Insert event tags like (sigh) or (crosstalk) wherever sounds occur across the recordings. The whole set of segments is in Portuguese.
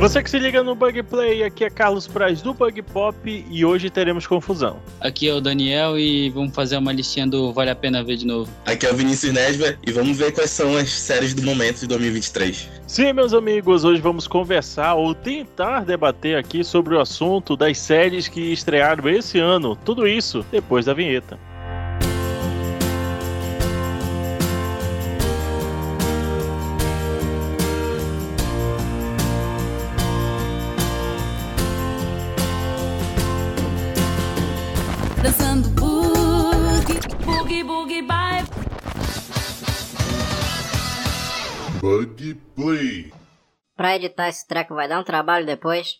Você que se liga no Bug Play, aqui é Carlos Praz do Bug Pop e hoje teremos confusão. Aqui é o Daniel e vamos fazer uma listinha do Vale a Pena Ver de novo. Aqui é o Vinícius Nesver e vamos ver quais são as séries do momento de 2023. Sim, meus amigos, hoje vamos conversar ou tentar debater aqui sobre o assunto das séries que estrearam esse ano. Tudo isso depois da vinheta. Bug Play. Pra editar esse treco vai dar um trabalho depois.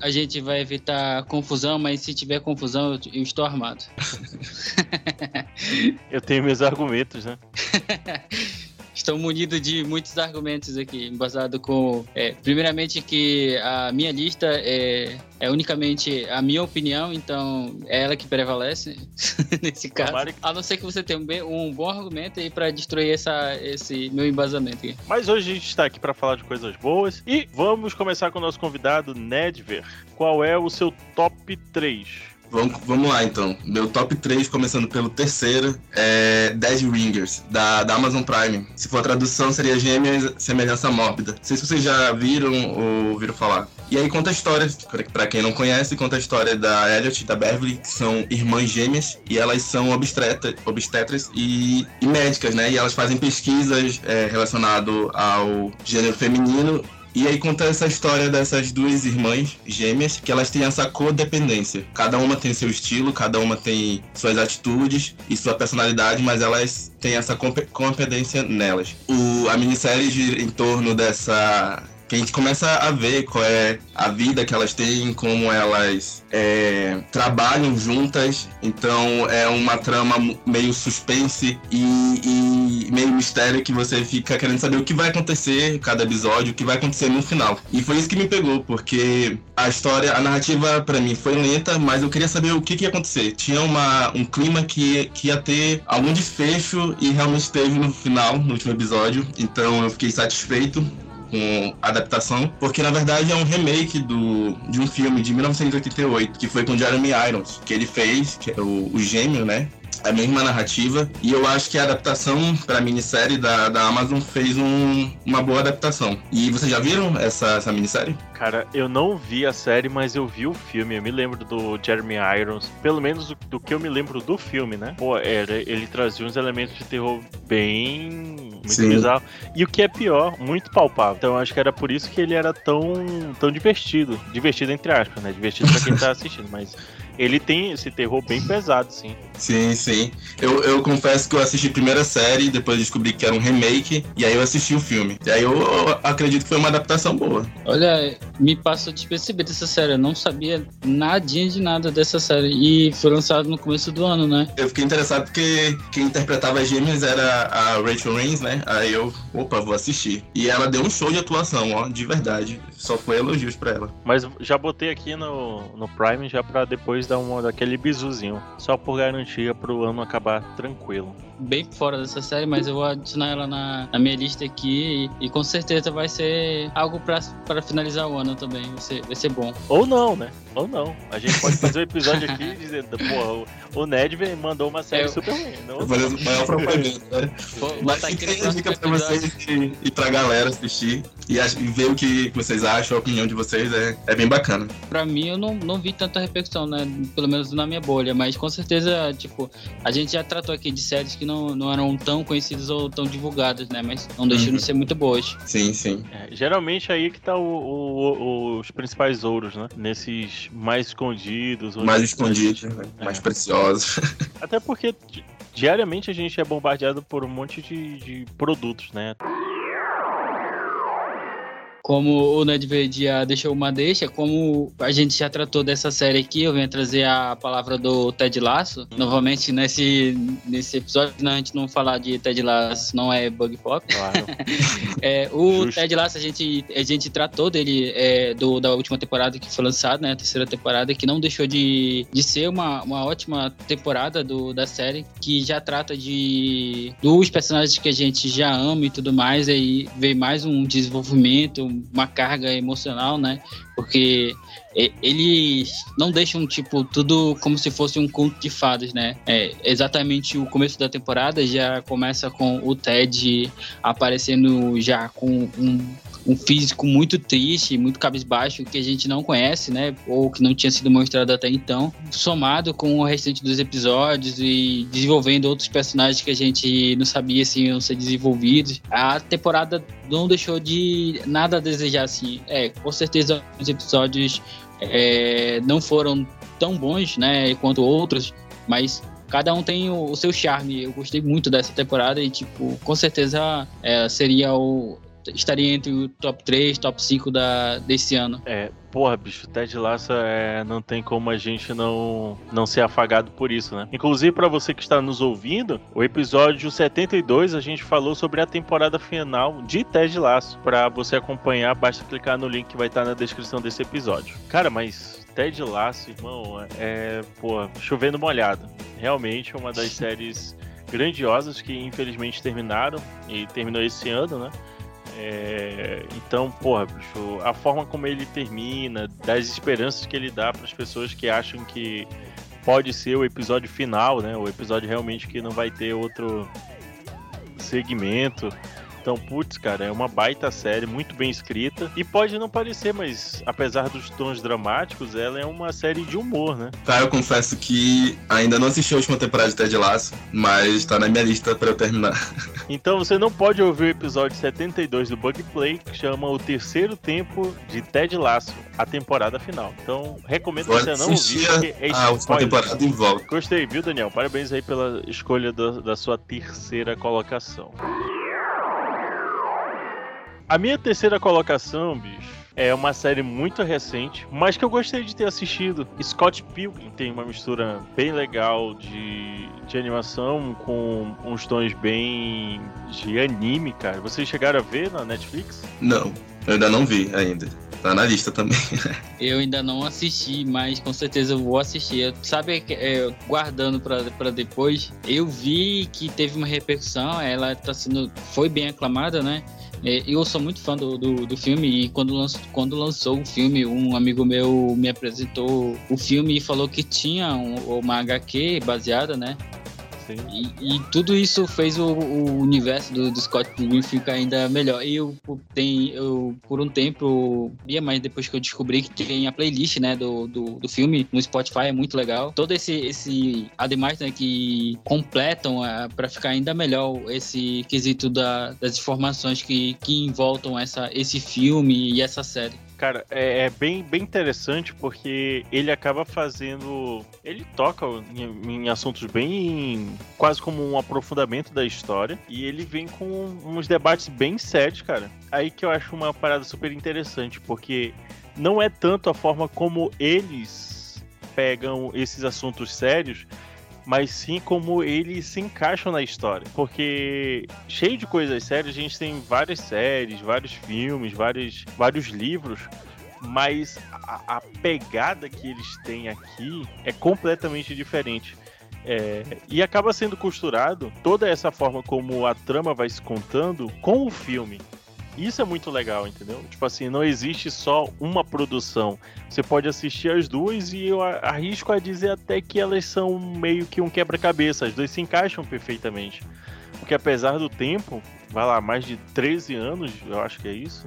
A gente vai evitar confusão, mas se tiver confusão, eu, eu estou armado. Eu tenho meus argumentos, né? (laughs) Estou munido de muitos argumentos aqui, embasado com. é, primeiramente, que a minha lista é, é unicamente a minha opinião, então é ela que prevalece (laughs) nesse caso. A não ser que você tenha um, um bom argumento aí para destruir essa, esse meu embasamento aqui. Mas hoje a gente está aqui para falar de coisas boas e vamos começar com o nosso convidado, Nedver. Qual é o seu top 3? Vamos, vamos lá então. Meu top 3, começando pelo terceiro, é Dead Ringers, da, da Amazon Prime. Se for a tradução, seria Gêmeas Semelhança Mórbida. Não sei se vocês já viram ou ouviram falar. E aí conta a história, pra quem não conhece, conta a história da Elliot e da Beverly, que são irmãs gêmeas, e elas são obstetra, obstetras e, e médicas, né? E elas fazem pesquisas é, relacionadas ao gênero feminino e aí conta essa história dessas duas irmãs gêmeas, que elas têm essa codependência. Cada uma tem seu estilo, cada uma tem suas atitudes e sua personalidade, mas elas têm essa compe- competência nelas. O, a minissérie gira em torno dessa que a gente começa a ver qual é a vida que elas têm, como elas é, trabalham juntas. Então é uma trama meio suspense e, e meio mistério que você fica querendo saber o que vai acontecer cada episódio, o que vai acontecer no final. E foi isso que me pegou, porque a história, a narrativa pra mim foi lenta, mas eu queria saber o que, que ia acontecer. Tinha uma, um clima que, que ia ter algum desfecho e realmente teve no final, no último episódio. Então eu fiquei satisfeito com adaptação, porque na verdade é um remake do, de um filme de 1988, que foi com Jeremy Irons, que ele fez, que é o, o Gêmeo, né? A mesma narrativa, e eu acho que a adaptação para minissérie da, da Amazon fez um- uma boa adaptação. E vocês já viram essa, essa minissérie? Cara, eu não vi a série, mas eu vi o filme. Eu me lembro do Jeremy Irons, pelo menos do, do que eu me lembro do filme, né? Pô, era, ele trazia uns elementos de terror bem. muito Sim. bizarro. E o que é pior, muito palpável. Então eu acho que era por isso que ele era tão, tão divertido. Divertido entre aspas, né? Divertido pra quem tá assistindo, mas ele tem esse terror bem pesado, sim. Sim, sim. Eu, eu confesso que eu assisti a primeira série, depois descobri que era um remake, e aí eu assisti o filme. E aí eu, eu acredito que foi uma adaptação boa. Olha, me passou despercebido essa série. Eu não sabia nadinha de nada dessa série. E foi lançado no começo do ano, né? Eu fiquei interessado porque quem interpretava as gêmeas era a Rachel Rains, né? Aí eu, opa, vou assistir. E ela deu um show de atuação, ó, de verdade. Só foi elogios pra ela. Mas já botei aqui no, no Prime já pra depois dar uma daquele bisuzinho. Só por garantia pro ano acabar tranquilo. Bem fora dessa série, mas eu vou adicionar ela na, na minha lista aqui. E, e com certeza vai ser algo pra, pra finalizar o ano também. Vai ser, vai ser bom. Ou não, né? Ou não. A gente pode fazer um episódio aqui (laughs) dizendo, pô, o, o Ned mandou uma série Eu- super ruim. Não, falei maior propaganda, né? Vou Mas fica no aí a dica pra episódio. vocês e, e pra galera assistir. E, e ver o que vocês acham, a opinião de vocês é, é bem bacana. Pra mim, eu não, não vi tanta repercussão, né? Pelo menos na minha bolha. Mas com certeza, tipo, a gente já tratou aqui de séries que não, não eram tão conhecidas ou tão divulgadas, né? Mas não deixam Uhum. de ser muito boas. Sim, sim. É, geralmente aí que tá o- o- o- os principais ouros, né? Nesses mais escondidos. onde- Mais escondidos, né? É. mais preciosos. (laughs) Até porque di- diariamente a gente é bombardeado por um monte de, de produtos, né? Como o Nedved já deixou uma deixa, como a gente já tratou dessa série aqui, eu venho trazer a palavra do Ted Lasso. Novamente, nesse, nesse episódio, né, a gente não falar de Ted Lasso, não é bug pop. Claro. (laughs) É, o Justo. Ted Lasso, a gente, a gente tratou dele é, do, da última temporada que foi lançada, né? A terceira temporada, que não deixou de, de ser uma, uma ótima temporada do, da série, que já trata de dos personagens que a gente já ama e tudo mais, aí veio mais um desenvolvimento, uma carga emocional, né? Porque eles não deixam, tipo, tudo como se fosse um conto de fadas, né? É, exatamente o começo da temporada já começa com o Ted aparecendo já com um, um físico muito triste, muito cabisbaixo, que a gente não conhece, né? Ou que não tinha sido mostrado até então, somado com o restante dos episódios e desenvolvendo outros personagens que a gente não sabia se iam ser desenvolvidos. A temporada não deixou de nada a desejar, assim. É, com certeza os episódios é, não foram tão bons, né, quanto outros, mas cada um tem o, o seu charme. Eu gostei muito dessa temporada e, tipo, com certeza é, seria o. Estaria entre o top 3, top 5 da, desse ano. É, porra, bicho, Ted Lasso é, não tem como a gente não, não ser afagado por isso, né? Inclusive, pra você que está nos ouvindo, o episódio 72 a gente falou sobre a temporada final de Ted Lasso. Pra você acompanhar, basta clicar no link que vai estar na descrição desse episódio. Cara, mas Ted Lasso, irmão, é, pô, chovendo molhado. Realmente uma das (laughs) séries grandiosas que infelizmente terminaram e terminou esse ano, né? É, então, porra, bicho, a forma como ele termina, das esperanças que ele dá para as pessoas que acham que pode ser o episódio final, né? O episódio realmente que não vai ter outro segmento. Então, putz, cara, é uma baita série, muito bem escrita. E pode não parecer, mas apesar dos tons dramáticos, ela é uma série de humor, né? Tá, eu confesso que ainda não assisti a última temporada de Ted Lasso, mas tá na minha lista pra eu terminar. (laughs) Então você não pode ouvir o episódio 72 do Bug Play, que chama O Terceiro Tempo de Ted Lasso, a temporada final. Então, recomendo Vou você não ouvir, porque é a última temporada em volta. Gostei, viu, Daniel? Parabéns aí pela escolha da, da sua terceira colocação. A minha terceira colocação, bicho, é uma série muito recente, mas que eu gostei de ter assistido. Scott Pilgrim tem uma mistura bem legal de, de animação com uns tons bem de anime, cara. Vocês chegaram a ver na Netflix? Não, eu ainda não vi ainda. Tá na lista também. (laughs) Eu ainda não assisti, mas com certeza eu vou assistir. Eu- Sabe, é, guardando pra, pra depois, eu vi que teve uma repercussão, ela tá sendo, foi bem aclamada, né? É, Eu sou muito fã do, do, do filme e quando, lanç, quando lançou o filme, um amigo meu me apresentou o filme e falou que tinha um- uma HQ baseada, né? E, e tudo isso fez o, o universo do, do Scott Pilgrim ficar ainda melhor. E eu, tem, eu, por um tempo, via, mas depois que eu descobri que tem a playlist, né, do, do, do filme no Spotify, é muito legal. Todo esse, esse ademais, né, que completam ah, pra ficar ainda melhor esse quesito da, das informações que, que envoltam essa, esse filme e essa série. Cara, é, é bem, bem interessante porque ele acaba fazendo. Ele toca em, em assuntos bem. quase como um aprofundamento da história. E ele vem com uns debates bem sérios, cara. Aí que eu acho uma parada super interessante, porque não é tanto a forma como eles pegam esses assuntos sérios. Mas sim como eles se encaixam na história. Porque cheio de coisas sérias, a gente tem várias séries, vários filmes, vários, vários livros mas a, a pegada que eles têm aqui é completamente diferente. É, e acaba sendo costurado toda essa forma como a trama vai se contando com o filme. Isso é muito legal, entendeu? Tipo assim, não existe só uma produção. Você pode assistir as duas e eu arrisco a dizer até que elas são meio que um quebra-cabeça. As duas se encaixam perfeitamente. Porque apesar do tempo, vai lá, mais de 13 anos, eu acho que é isso,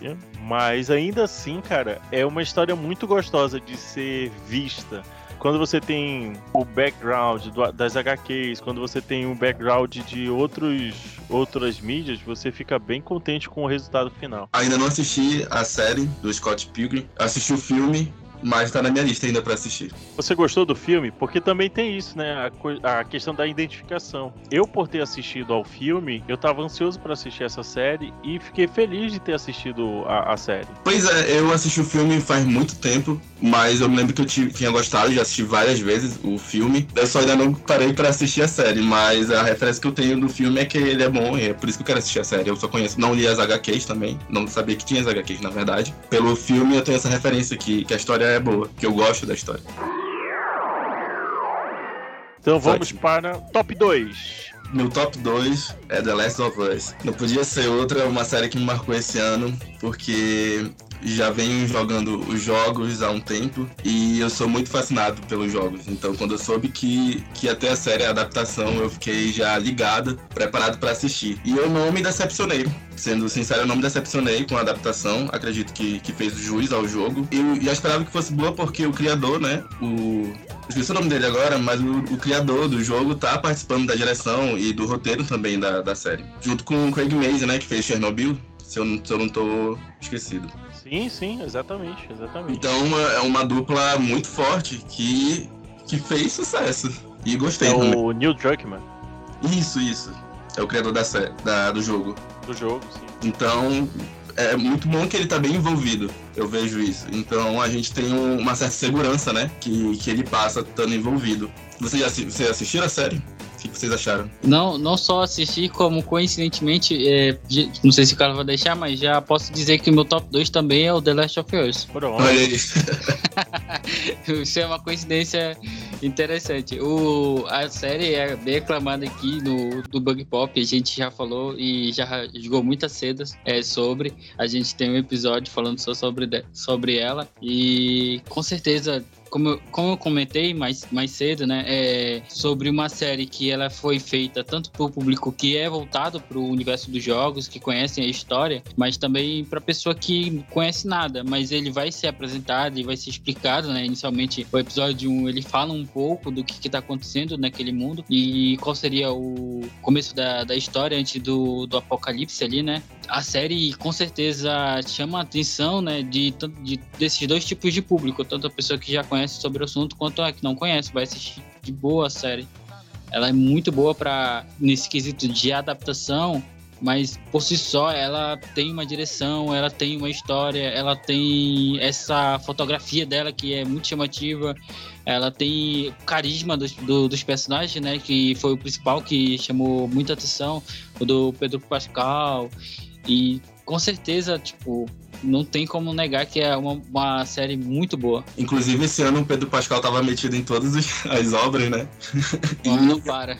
né? Mas ainda assim, cara, é uma história muito gostosa de ser vista. Quando você tem o background do- das HQs, quando você tem um background de outros, outras mídias, você fica bem contente com o resultado final. Ainda não assisti a série do Scott Pilgrim. Assisti o filme, mas tá na minha lista ainda pra assistir. Você gostou do filme? Porque também tem isso, né? A, a questão da identificação. Eu, por ter assistido ao filme, eu tava ansioso pra assistir essa série e fiquei feliz de ter assistido a, a série. Pois é, eu assisti o filme faz muito tempo, mas eu me lembro que eu ti- tinha gostado, já assisti várias vezes o filme. Eu só ainda não parei pra assistir a série, mas a referência que eu tenho do filme é que ele é bom, e é por isso que eu quero assistir a série. Eu só conheço, não li as HQs também, não sabia que tinha as HQs na verdade. Pelo filme eu tenho essa referência aqui, que a história é boa, que eu gosto da história. Então vamos Ótimo. para top 2. meu top 2 é The Last of Us. Não podia ser outra, uma série que me marcou esse ano, porque já venho jogando os jogos há um tempo e eu sou muito fascinado pelos jogos. Então, quando eu soube que, que ia ter a série, a adaptação, eu fiquei já ligado, preparado para assistir. E eu não me decepcionei. Sendo sincero, eu não me decepcionei com a adaptação. Acredito que, que fez jus ao jogo. Eu já esperava que fosse boa porque o criador, né? O. Esqueci o nome dele agora, mas o, o criador do jogo tá participando da direção e do roteiro também da, da série. Junto com o Craig Mazin, né? Que fez Chernobyl. Se eu, se eu não tô esquecido. Sim, sim, exatamente, exatamente. Então uma- é uma dupla muito forte que, que fez sucesso. E gostei É também. o Neil Druckmann Isso, isso. É o criador da série, da, do jogo. do jogo, sim. Então é muito bom que ele tá bem envolvido. Eu vejo isso. Então a gente tem um- uma certa segurança, né? Que, que ele passa estando envolvido. Vocês já assi- vocês assistiram a série? O que vocês acharam? Não, não só assisti, como coincidentemente, é, não sei se o cara vai deixar, mas já posso dizer que o meu top 2 também é o The Last of Us. Pronto. Olha aí. (laughs) Isso é uma coincidência interessante. O, a série é bem aclamada aqui no do Bug Pop, a gente já falou e já jogou muitas cedas é, sobre. A gente tem um episódio falando só sobre, de- sobre ela e com certeza. Como, como eu comentei mais, mais cedo, né, é sobre uma série que ela foi feita tanto para o público que é voltado para o universo dos jogos, que conhecem a história, mas também para pessoa que conhece nada, mas ele vai ser apresentado e vai ser explicado, né? Inicialmente, o episódio 1, ele fala um pouco do que está acontecendo naquele mundo e qual seria o começo da, da história antes do, do apocalipse ali, né? A série com certeza chama a atenção, né, de, de desses dois tipos de público, tanto a pessoa que já conhece sobre o assunto quanto a que não conhece, vai assistir de boa a série. Ela é muito boa para nesse quesito de adaptação, mas por si só ela tem uma direção, ela tem uma história, ela tem essa fotografia dela que é muito chamativa, ela tem o carisma dos, do- dos personagens, né? Que foi o principal que chamou muita atenção, o do Pedro Pascal. E com certeza, tipo, não tem como negar que é uma, uma série muito boa. Inclusive, esse ano o Pedro Pascal tava metido em todas as (laughs) obras, né? Ela (laughs) não para.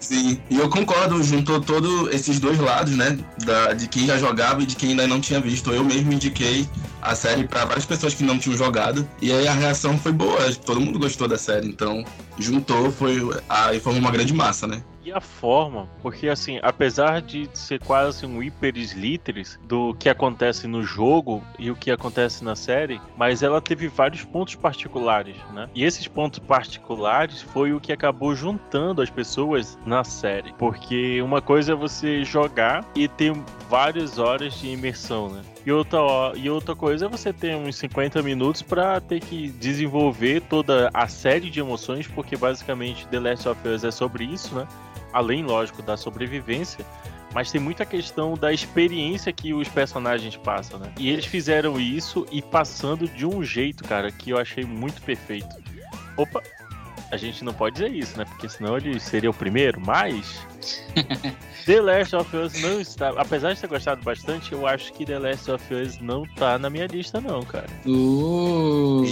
Sim, e eu concordo, juntou todos esses dois lados, né? Da, de quem já jogava e de quem ainda não tinha visto. Eu mesmo indiquei a série para várias pessoas que não tinham jogado. E aí a reação foi boa, todo mundo gostou da série. Então, juntou, foi aí formou uma grande massa, né? E a forma, porque assim, apesar de ser quase um hiperes literis do que acontece no jogo e o que acontece na série, mas ela teve vários pontos particulares, né? E esses pontos particulares foi o que acabou juntando as pessoas na série. Porque uma coisa é você jogar e ter várias horas de imersão, né? E outra, e outra coisa é você ter uns 50 minutos pra ter que desenvolver toda a série de emoções, porque basicamente The Last of Us é sobre isso, né? Além, lógico, da sobrevivência, mas tem muita questão da experiência que os personagens passam, né? E eles fizeram isso e passando de um jeito, cara, que eu achei muito perfeito. Opa, a gente não pode dizer isso, né? Porque senão ele seria o primeiro, mas. (laughs) The Last of Us não está. Apesar de ter gostado bastante, eu acho que The Last of Us não tá na minha lista, não, cara. Uh,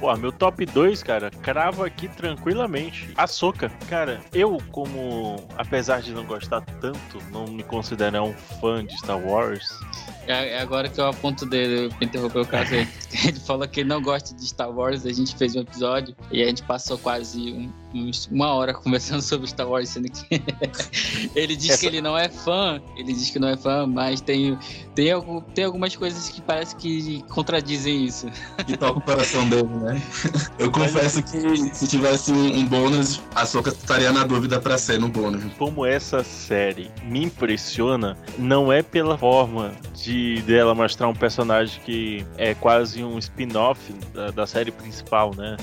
Pô, meu top 2, cara, cravo aqui tranquilamente. A Soca. Cara, eu, como, apesar de não gostar tanto, não me considerar um fã de Star Wars, é é agora que eu aponto o dedo pra interromper o caso aí. (laughs) Ele falou que ele não gosta de Star Wars, a gente fez um episódio e a gente passou quase um- uns- uma hora (laughs) conversando sobre Star Wars, sendo que (laughs) ele diz Essa- que ele não é fã, ele diz que não é fã, mas tem, tem, algum- tem algumas coisas que parece que contradizem isso. Que toca o coração dele, né? Eu confesso que se tivesse um, um bônus, a Soca estaria na dúvida pra ser no bônus. como essa série me impressiona, não é pela forma de dela mostrar um personagem que é quase um spin-off da, da série principal, né?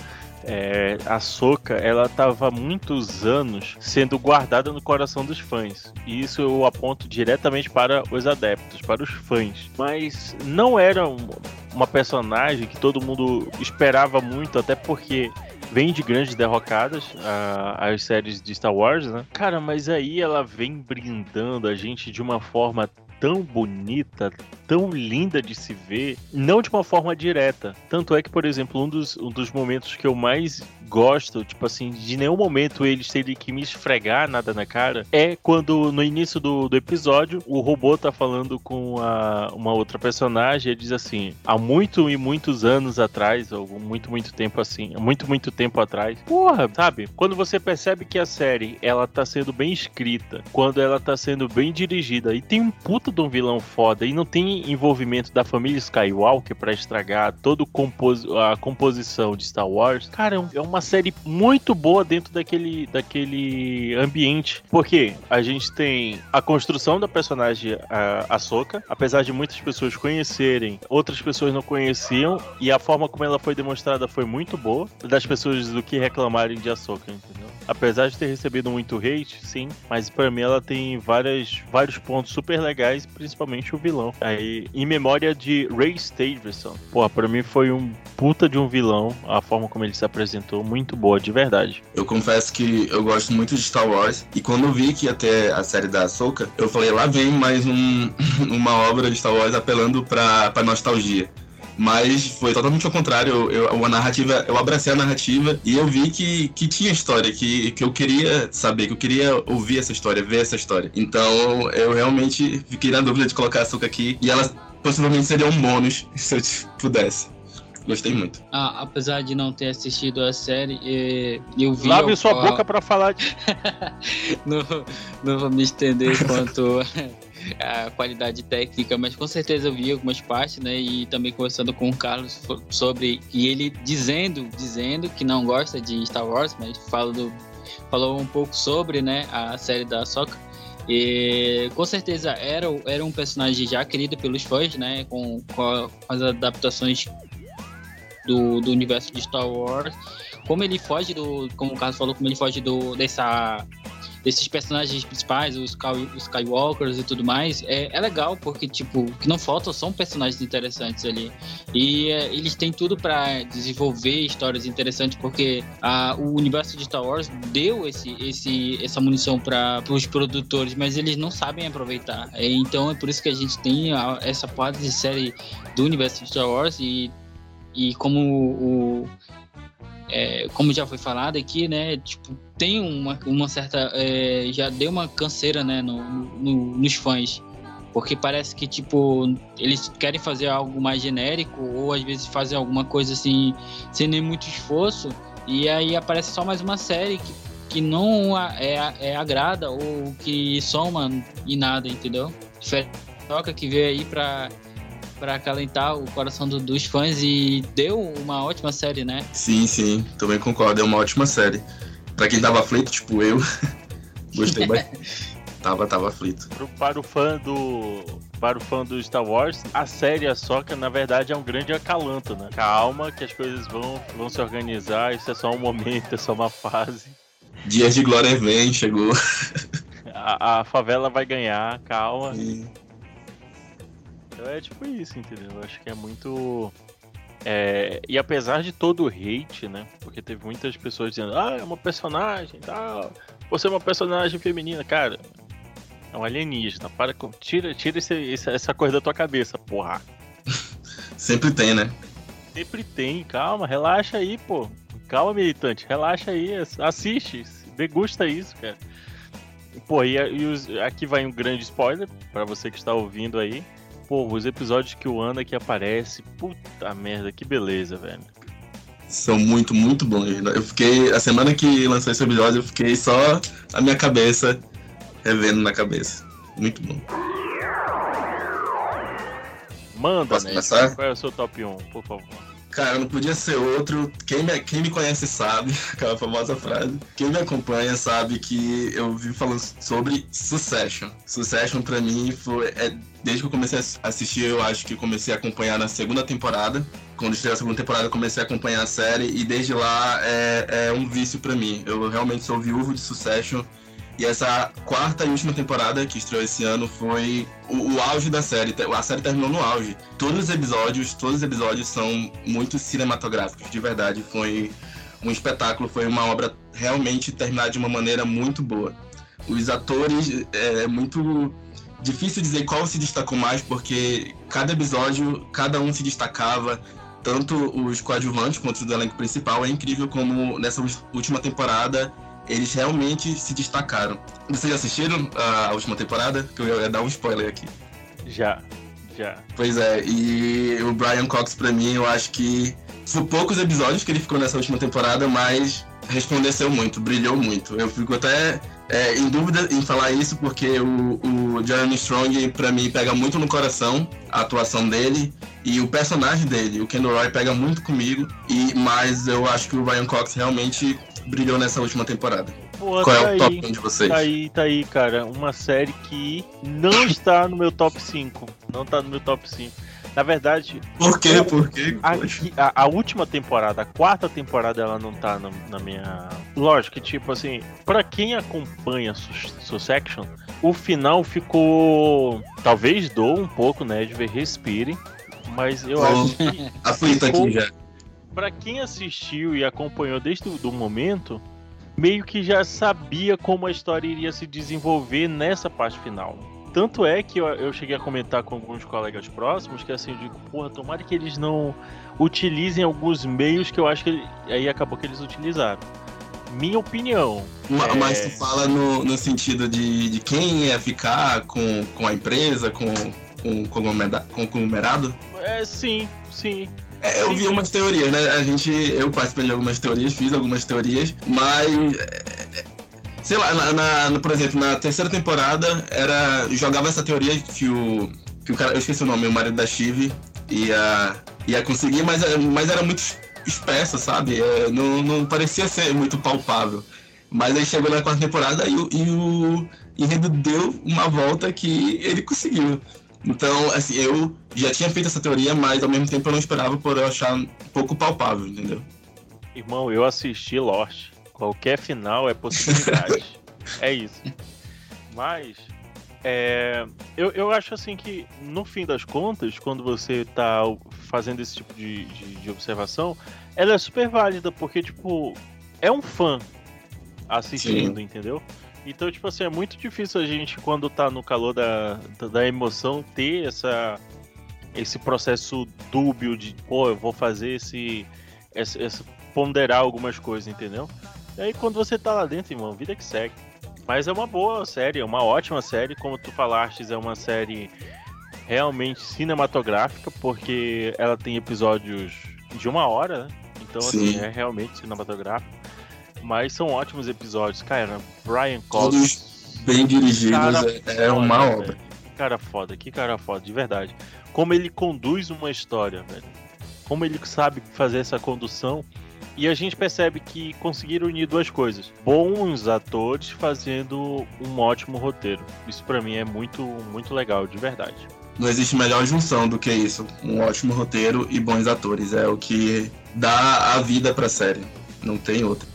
É, a Soca, ela tava há muitos anos sendo guardada no coração dos fãs. E isso eu aponto diretamente para os adeptos, para os fãs. Mas não era um- uma personagem que todo mundo esperava muito, até porque vem de grandes derrocadas as séries de Star Wars, né? Cara, mas aí ela vem brindando a gente de uma forma tão bonita, tão linda de se ver, não de uma forma direta. Tanto é que, por exemplo, um dos, um dos momentos que eu mais gosto, tipo assim, de nenhum momento eles terem que me esfregar nada na cara, é quando no início do, do episódio o robô tá falando com a, uma outra personagem e diz assim: há muito e muitos anos atrás, ou muito, muito tempo assim, muito, muito tempo atrás. Porra, sabe? Quando você percebe que a série ela tá sendo bem escrita, quando ela tá sendo bem dirigida e tem um puta de um vilão foda e não tem envolvimento da família Skywalker pra estragar toda a composição de Star Wars, cara, é uma série muito boa dentro daquele, daquele ambiente. Porque a gente tem a construção da personagem a Ahsoka, apesar de muitas pessoas conhecerem, outras pessoas não conheciam, e a forma como ela foi demonstrada foi muito boa, das pessoas do que reclamarem de Ahsoka, entendeu? Apesar de ter recebido muito hate, sim, mas para mim ela tem várias, vários pontos super legais, principalmente o vilão. Aí, em memória de Ray Stevenson, pô, pra mim foi um puta de um vilão, a forma como ele se apresentou, muito boa, de verdade. Eu confesso que eu gosto muito de Star Wars, e quando eu vi que ia ter a série da Ahsoka, eu falei, lá vem mais um, (laughs) uma obra de Star Wars apelando pra, pra nostalgia. Mas foi totalmente ao contrário. Eu, eu, a narrativa, eu abracei a narrativa e eu vi que, que tinha história, que, que eu queria saber, que eu queria ouvir essa história, ver essa história. Então eu realmente fiquei na dúvida de colocar a Açúcar aqui e ela possivelmente seria um bônus (laughs) se eu pudesse. Gostei muito. Ah, apesar de não ter assistido a série, eu vi. Lave sua boca para falar de. (laughs) não, não vou me estender quanto (laughs) a qualidade técnica, mas com certeza eu vi algumas partes, né? E também conversando com o Carlos sobre. E ele dizendo, dizendo que não gosta de Star Wars, mas falou, falou um pouco sobre, né, a série da Soca. E com certeza era, era um personagem já querido pelos fãs, né? Com, com as adaptações do, do universo de Star Wars. Como ele foge do. Como o Carlos falou, como ele foge do, dessa desses personagens principais, os, Skywalkers e tudo mais, é, é legal porque, tipo, que não falta são personagens interessantes ali. E é, eles têm tudo para desenvolver histórias interessantes porque a, o universo de Star Wars deu esse, esse, essa munição para os produtores, mas eles não sabem aproveitar. É, então é por isso que a gente tem a, essa parte de série do universo de Star Wars e, e como o é, como já foi falado aqui, né, tipo, tem uma, uma certa, é, já deu uma canseira, né, no, no, nos fãs, porque parece que, tipo, eles querem fazer algo mais genérico, ou às vezes fazer alguma coisa assim, sem nem muito esforço, e aí aparece só mais uma série que, que não é, é agrada, ou que soma em nada, entendeu? Toca que veio aí pra para acalentar o coração do, dos fãs e deu uma ótima série, né? Sim, sim, também concordo, é uma ótima série. Para quem tava aflito, tipo eu, (laughs) gostei bastante. (laughs) tava, tava aflito. Para o fã do para o fã do Star Wars, a série Ahsoka, na verdade, é um grande acalanto, né? Calma que as coisas vão, vão se organizar, isso é só um momento, é só uma fase. Dias de glória vem, chegou. (laughs) A, a favela vai ganhar, calma. Sim. Então é tipo isso, entendeu? Eu acho que é muito. É... E apesar de todo o hate, né? Porque teve muitas pessoas dizendo, ah, é uma personagem tal. Você é uma personagem feminina, cara. É um alienígena. Para com... Tira, tira esse, essa coisa da tua cabeça, porra. (laughs) Sempre tem, né? Sempre tem, calma, relaxa aí, pô. Calma, militante, relaxa aí, assiste, degusta isso, cara. Pô, e, e os, aqui vai um grande spoiler para você que está ouvindo aí. Pô, os episódios que o Ana que aparece, puta merda, que beleza, velho. São muito, muito bons. Eu fiquei. A semana que lançou esse episódio, eu fiquei só a minha cabeça revendo na cabeça. Muito bom. Manda, Posso né? Começar? Qual é o seu top 1, por favor? Cara, não podia ser outro. Quem me, quem me conhece sabe, (laughs) aquela famosa frase. Quem me acompanha sabe que eu vi falando sobre Succession. Succession pra mim foi. É, desde que eu comecei a assistir, eu acho que comecei a acompanhar na segunda temporada. Quando estreou a segunda temporada, eu comecei a acompanhar a série e desde lá é, é um vício para mim. Eu realmente sou viúvo de Succession e essa quarta e última temporada que estreou esse ano foi o, o, auge da série. A série terminou no auge. Todos os episódios, todos os episódios são muito cinematográficos, de verdade. Foi um espetáculo, foi uma obra realmente terminada de uma maneira muito boa. Os atores é muito difícil dizer qual se destacou mais, porque cada episódio, cada um se destacava, tanto os coadjuvantes quanto os do elenco principal. É incrível como nessa última temporada eles realmente se destacaram. Vocês já assistiram a última temporada? Que eu ia dar um spoiler aqui. Já, já. Pois é, e o Brian Cox, pra mim, eu acho que foi poucos episódios que ele ficou nessa última temporada, mas resplandeceu muito, brilhou muito. Eu fico até é, em dúvida em falar isso, porque o, o Jeremy Strong, pra mim, pega muito no coração a atuação dele e o personagem dele, o Kendall Roy, pega muito comigo, e mas eu acho que o Brian Cox realmente brilhou nessa última temporada. Pô, Qual tá é o aí, top 1 de vocês? Tá aí, tá aí, cara. Uma série que não (laughs) está no meu top 5. Não tá no meu top 5. Na verdade, Por quê? Por quê? a, a- a última temporada, a quarta temporada, ela não tá na, na minha. Lógico que, tipo assim, pra quem acompanha Sus- Succession, o final ficou. Talvez doa um pouco, né? De ver respire. Mas eu Oh. acho que (laughs) Aflito aqui já. Pra quem assistiu e acompanhou desde o momento, meio que já sabia como a história iria se desenvolver nessa parte final. Tanto é que eu, eu cheguei a comentar com alguns colegas próximos que assim, eu digo, porra, tomara que eles não utilizem alguns meios que eu acho que ele- aí acabou que eles utilizaram. Minha opinião. Ma- É. Mas tu fala no, no sentido de, de quem ia ficar com, com a empresa, com, com, com o conglomerado? É, sim, sim. É, eu vi umas teorias, né? A gente, eu participei de algumas teorias, fiz algumas teorias, mas é, é, sei lá, na, na- por exemplo, na terceira temporada era jogava essa teoria que o que o cara, eu esqueci o nome, o marido da Chive ia ia conseguir, mas, mas era muito espesso, sabe? É, não, não parecia ser muito palpável. Mas aí chegou na quarta temporada e o, e o enredo deu uma volta que ele conseguiu. Então, assim, eu já tinha feito essa teoria, mas ao mesmo tempo eu não esperava por eu achar um pouco palpável, entendeu? Irmão, eu assisti Lost. Qualquer final é possibilidade. (laughs) é isso. Mas, é, eu, eu acho assim que, no fim das contas, quando você tá fazendo esse tipo de, de, de observação, ela é super válida, porque, tipo, é um fã assistindo, entendeu? Então, tipo assim, é muito difícil a gente, quando tá no calor da, da, da emoção, ter essa, esse processo dúbio de, pô, eu vou fazer esse, esse, esse ponderar algumas coisas, entendeu? E aí quando você tá lá dentro, irmão, vida que segue. Mas é uma boa série, é uma ótima série, como tu falaste, é uma série realmente cinematográfica, porque ela tem episódios de uma hora, né? Então, assim, Sim. é realmente cinematográfico. Mas são ótimos episódios, cara. Brian Cox. Todos bem dirigidos, é, é uma foda, obra. velho. Que cara foda, que cara foda, de verdade. Como ele conduz uma história, velho. Como ele sabe fazer essa condução. E a gente percebe que conseguiram unir duas coisas: bons atores fazendo um ótimo roteiro. Isso pra mim é muito, muito legal, de verdade. Não existe melhor junção do que isso. Um ótimo roteiro e bons atores. É o que dá a vida pra série. Não tem outra.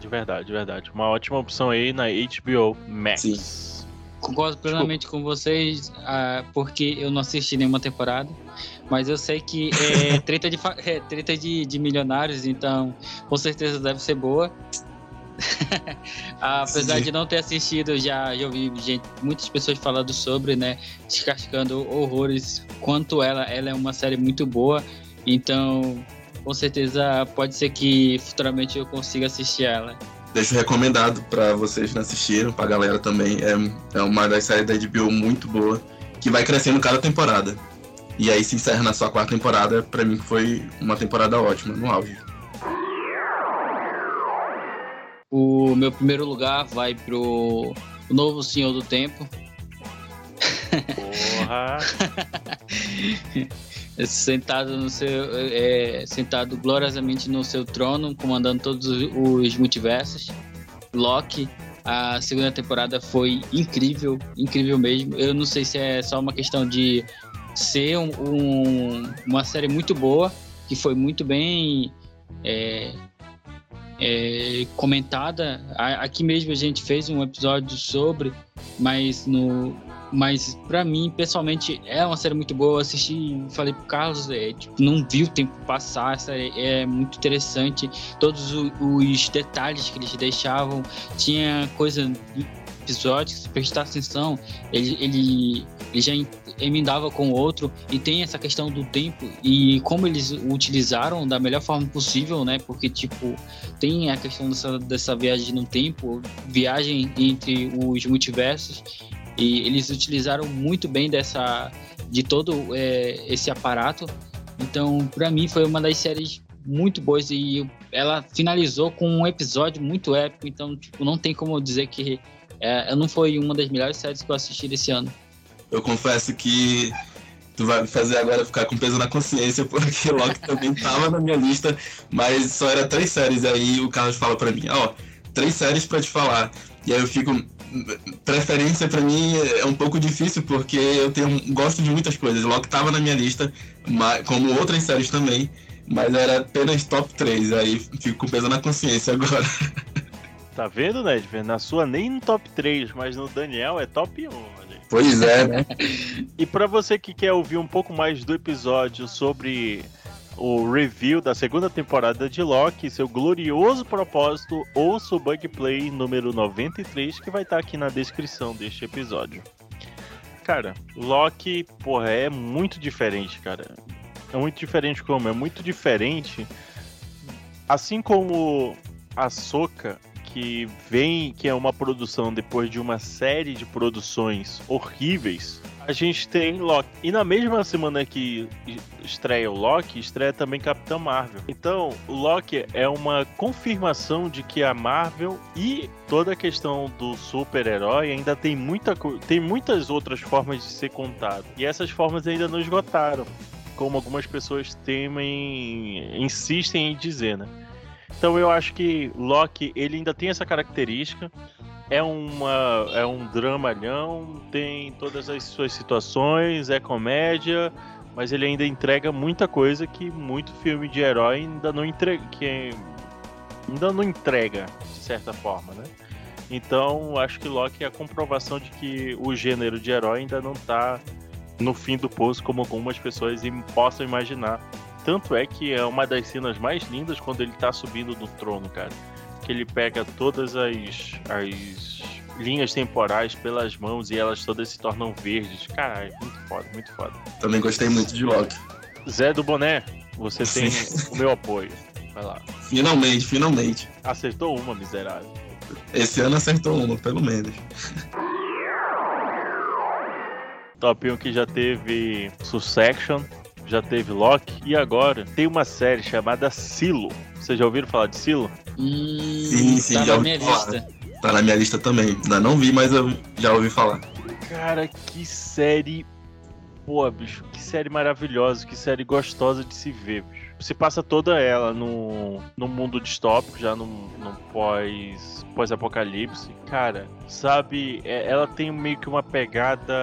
De verdade, de verdade. Uma ótima opção aí na HBO Max. Sim. Concordo plenamente com vocês, ah, porque eu não assisti nenhuma temporada, mas eu sei que é (laughs) treta de, fa- é treta de, de milionários, então com certeza deve ser boa. (laughs) Apesar de não ter assistido, já, já ouvi gente, muitas pessoas falando sobre, né? Descascando horrores quanto ela, ela é uma série muito boa. Então, com certeza pode ser que futuramente eu consiga assistir ela. Deixo recomendado pra vocês que não assistiram, pra galera também. É, é uma das séries da HBO muito boa, que vai crescendo cada temporada. E aí se encerra na sua quarta temporada, pra mim foi uma temporada ótima, no auge. O meu primeiro lugar vai pro o Novo Senhor do Tempo. Porra! (laughs) sentado no seu é, sentado gloriosamente no seu trono comandando todos os- os multiversos Loki a segunda temporada foi incrível incrível mesmo eu não sei se é só uma questão de ser um- um- uma série muito boa que foi muito bem é, é, comentada aqui mesmo a gente fez um episódio sobre mas no mas pra mim, pessoalmente, é uma série muito boa. Eu assisti, falei pro Carlos, é, tipo, não vi o tempo passar. A série é muito interessante. Todos o- os detalhes que eles deixavam. Tinha coisa episódio, se prestar atenção, ele, ele, ele já em- emendava com o outro e tem essa questão do tempo e como eles o utilizaram da melhor forma possível, né? Porque, tipo, tem a questão dessa, dessa viagem no tempo, viagem entre os multiversos e eles utilizaram muito bem dessa de todo é, esse aparato. Então, pra mim foi uma das séries muito boas e ela finalizou com um episódio muito épico. Então, tipo, não tem como dizer que é, não foi uma das melhores séries que eu assisti desse ano. Eu confesso que tu vai me fazer agora ficar com peso na consciência, (laughs) porque Loki também tava na minha lista, mas só era três séries. Aí o Carlos fala pra mim, ó, três séries pra te falar. E aí eu fico. Preferência pra mim é um pouco difícil, porque eu tenho, gosto de muitas coisas. Loki tava na minha lista, mas, como outras séries também, mas era apenas top 3. Aí fico com peso na consciência agora. (laughs) Tá vendo, Nedver? Na sua nem no top 3, mas no Daniel é top 1. olha aí. Pois é, né? (laughs) E pra você que quer ouvir um pouco mais do episódio sobre o review da segunda temporada de Loki, seu glorioso propósito, ouça o Bug Play número 93, que vai estar aqui na descrição deste episódio. Cara, Loki, porra, é muito diferente, cara. É muito diferente como? É muito diferente. Assim como a Soca, que vem, que é uma produção depois de uma série de produções horríveis, a gente tem Loki. E na mesma semana que estreia o Loki, estreia também Capitão Marvel. Então, o Loki é uma confirmação de que a Marvel e toda a questão do super-herói ainda tem, muita, tem muitas outras formas de ser contado. E essas formas ainda não esgotaram. Como algumas pessoas temem, insistem em dizer, né? Então eu acho que Loki ele ainda tem essa característica. É, uma, é um dramalhão, tem todas as suas situações, é comédia, mas ele ainda entrega muita coisa que muito filme de herói ainda não entrega, que ainda não entrega de certa forma, né? Então acho que Loki é a comprovação de que o gênero de herói ainda não tá no fim do poço como algumas pessoas possam imaginar. Tanto é que é uma das cenas mais lindas quando ele tá subindo no trono, cara. Que ele pega todas as, as linhas temporais pelas mãos e elas todas se tornam verdes. Caralho, muito foda, muito foda. Também gostei muito de Loki. Zé do Boné, você tem o meu apoio. Vai lá. Finalmente, finalmente. Acertou uma, miserável. Esse ano acertou uma, pelo menos. Top 1 que já teve Succession, já teve Loki e agora tem uma série chamada Silo. Vocês já ouviram falar de Silo? Hum, Sim, sim, tá já na minha falar. lista. Tá na minha lista também. Ainda não vi, mas eu já ouvi falar. Cara, que série. Pô, bicho, que série maravilhosa, que série gostosa de se ver, bicho. Se passa toda ela no, no mundo distópico, já num, num pós, pós-apocalipse. Cara, sabe, é- ela tem meio que uma pegada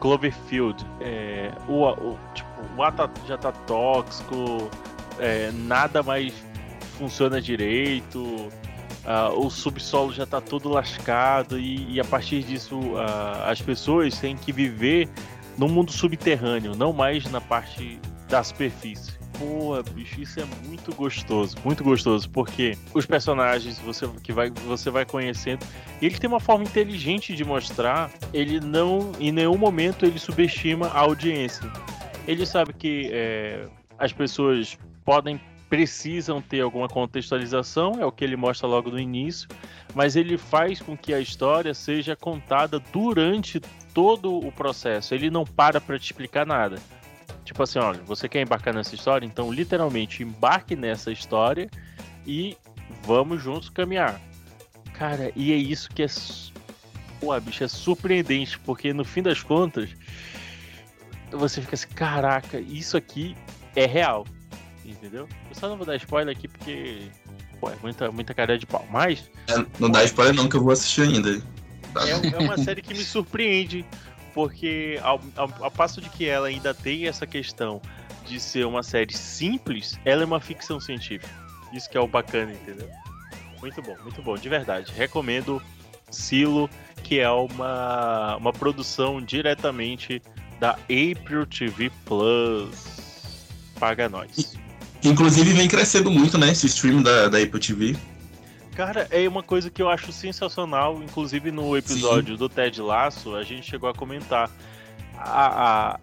Cloverfield. É, o, o, tipo, o ar tá- já tá tóxico, é, nada mais funciona direito. Ah, o subsolo já tá todo lascado e, e a partir disso ah, as pessoas têm que viver no mundo subterrâneo, não mais na parte da superfície. Pô, bicho, isso é muito gostoso, muito gostoso, porque os personagens você, que vai, você vai conhecendo, ele tem uma forma inteligente de mostrar, ele não, em nenhum momento ele subestima a audiência. Ele sabe que é, as pessoas podem precisam ter alguma contextualização, é o que ele mostra logo no início, mas ele faz com que a história seja contada durante todo o processo. Ele não para para te explicar nada. Tipo assim, olha, você quer embarcar nessa história? Então, literalmente, embarque nessa história e vamos juntos caminhar. Cara, e é isso que é. Pô, bicho, é surpreendente, porque no fim das contas, você fica assim, caraca, isso aqui é real. Entendeu? Eu só não vou dar spoiler aqui porque. Pô, é muita, muita cara de pau. Mas É, não dá spoiler não, que eu vou assistir ainda. Tá? é, é uma série que me surpreende, porque ao, ao, ao passo de que ela ainda tem essa questão de ser uma série simples, ela é uma ficção científica. Isso que é o bacana, entendeu? Muito bom, muito bom, de verdade. Recomendo Silo, que é uma, uma produção diretamente da April TV Plus. Paga nós. Inclusive vem crescendo muito, né? Esse stream da, da Apple TV. Cara, é uma coisa que eu acho sensacional, inclusive no episódio do Ted Laço, a gente chegou a comentar. A, a,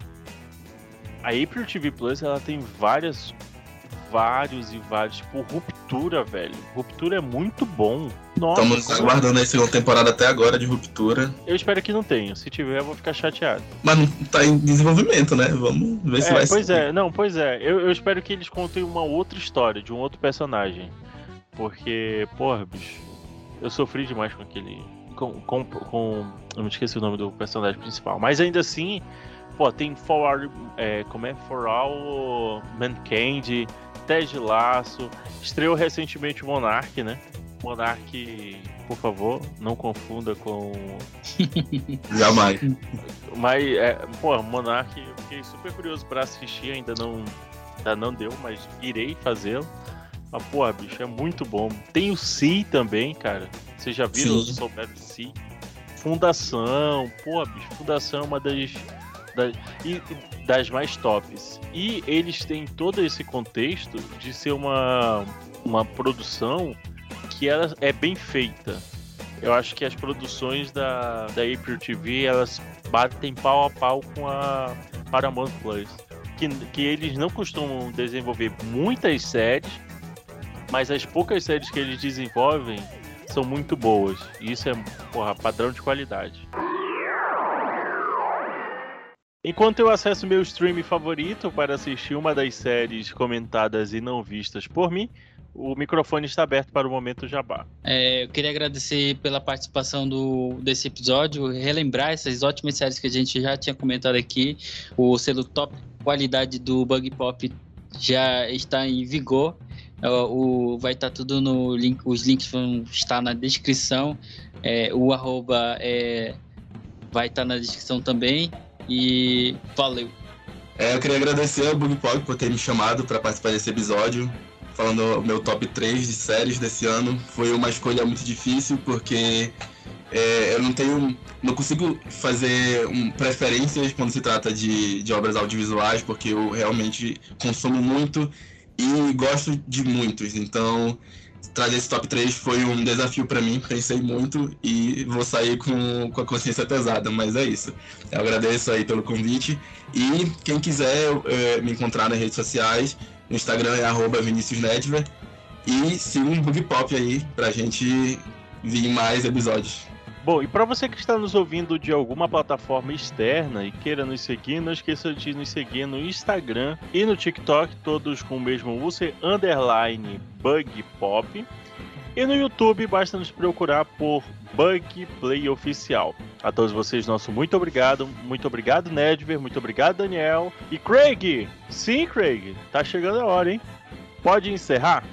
a April TV Plus, ela tem várias, vários e vários, tipo, Ruptura, velho. Ruptura é muito bom. Nossa, Estamos como- aguardando a segunda temporada até agora de Ruptura. eu espero que não tenha. Se tiver, eu vou ficar chateado. Mas não tá em desenvolvimento, né? Vamos ver se É, vai pois ser. é, não, pois é. Eu, eu espero que eles contem uma outra história, de um outro personagem. Porque, porra, bicho, eu sofri demais com aquele. Com. com, com eu me esqueci o nome do personagem principal. Mas ainda assim, pô, tem For All. É, como é? For All Mankind, Ted Laço. Estreou recentemente o Monark, né? Monark, por favor, não confunda com (laughs) Jamais. mas, é, pô, Monark, eu fiquei super curioso pra assistir, ainda não, ainda não deu, mas irei fazê-lo. Mas, pô, bicho, é muito bom. Tem o Si também, cara. Vocês já viram Sim. souberam do Si? Fundação, pô, bicho, Fundação é uma das, das, e- e das mais tops. E eles têm todo esse contexto de ser uma, uma produção que ela é bem feita. Eu acho que as produções da, da April TV elas batem pau a pau com a Paramount Plus. Que, que eles não costumam desenvolver muitas séries, mas as poucas séries que eles desenvolvem são muito boas. E isso é, porra, padrão de qualidade. Enquanto eu acesso meu stream favorito para assistir uma das séries comentadas e não vistas por mim, o microfone está aberto para o momento jabá. É, eu queria agradecer pela participação do, desse episódio, relembrar essas ótimas séries que a gente já tinha comentado aqui. O selo top qualidade do Bug Pop já está em vigor. É, O, vai estar tudo no link, os links vão estar na descrição. É, o arroba é, vai estar na descrição também. E valeu. É, eu queria agradecer ao Bug Pop por ter me chamado para participar desse episódio. Falando meu top 3 de séries desse ano. Foi uma escolha muito difícil, porque é, eu não tenho. não consigo fazer um, preferências quando se trata de, de obras audiovisuais, porque eu realmente consumo muito e gosto de muitos. Então, trazer esse top 3 foi um desafio para mim, pensei muito e vou sair com, com a consciência pesada, mas é isso. Eu agradeço aí pelo convite. E quem quiser eh, me encontrar nas redes sociais, no Instagram é arroba Vinícius Nedver. E siga um Bug Pop aí pra gente vir mais episódios. Bom, e para você que está nos ouvindo de alguma plataforma externa e queira nos seguir, não esqueça de nos seguir no Instagram e no TikTok, todos com o mesmo user, underline Bug Pop. E no YouTube basta nos procurar por Bug Play Oficial. A todos vocês, nosso muito obrigado. Muito obrigado, Nedver. Muito obrigado, Daniel. E Craig! Sim, Craig. Tá chegando a hora, hein? Pode encerrar?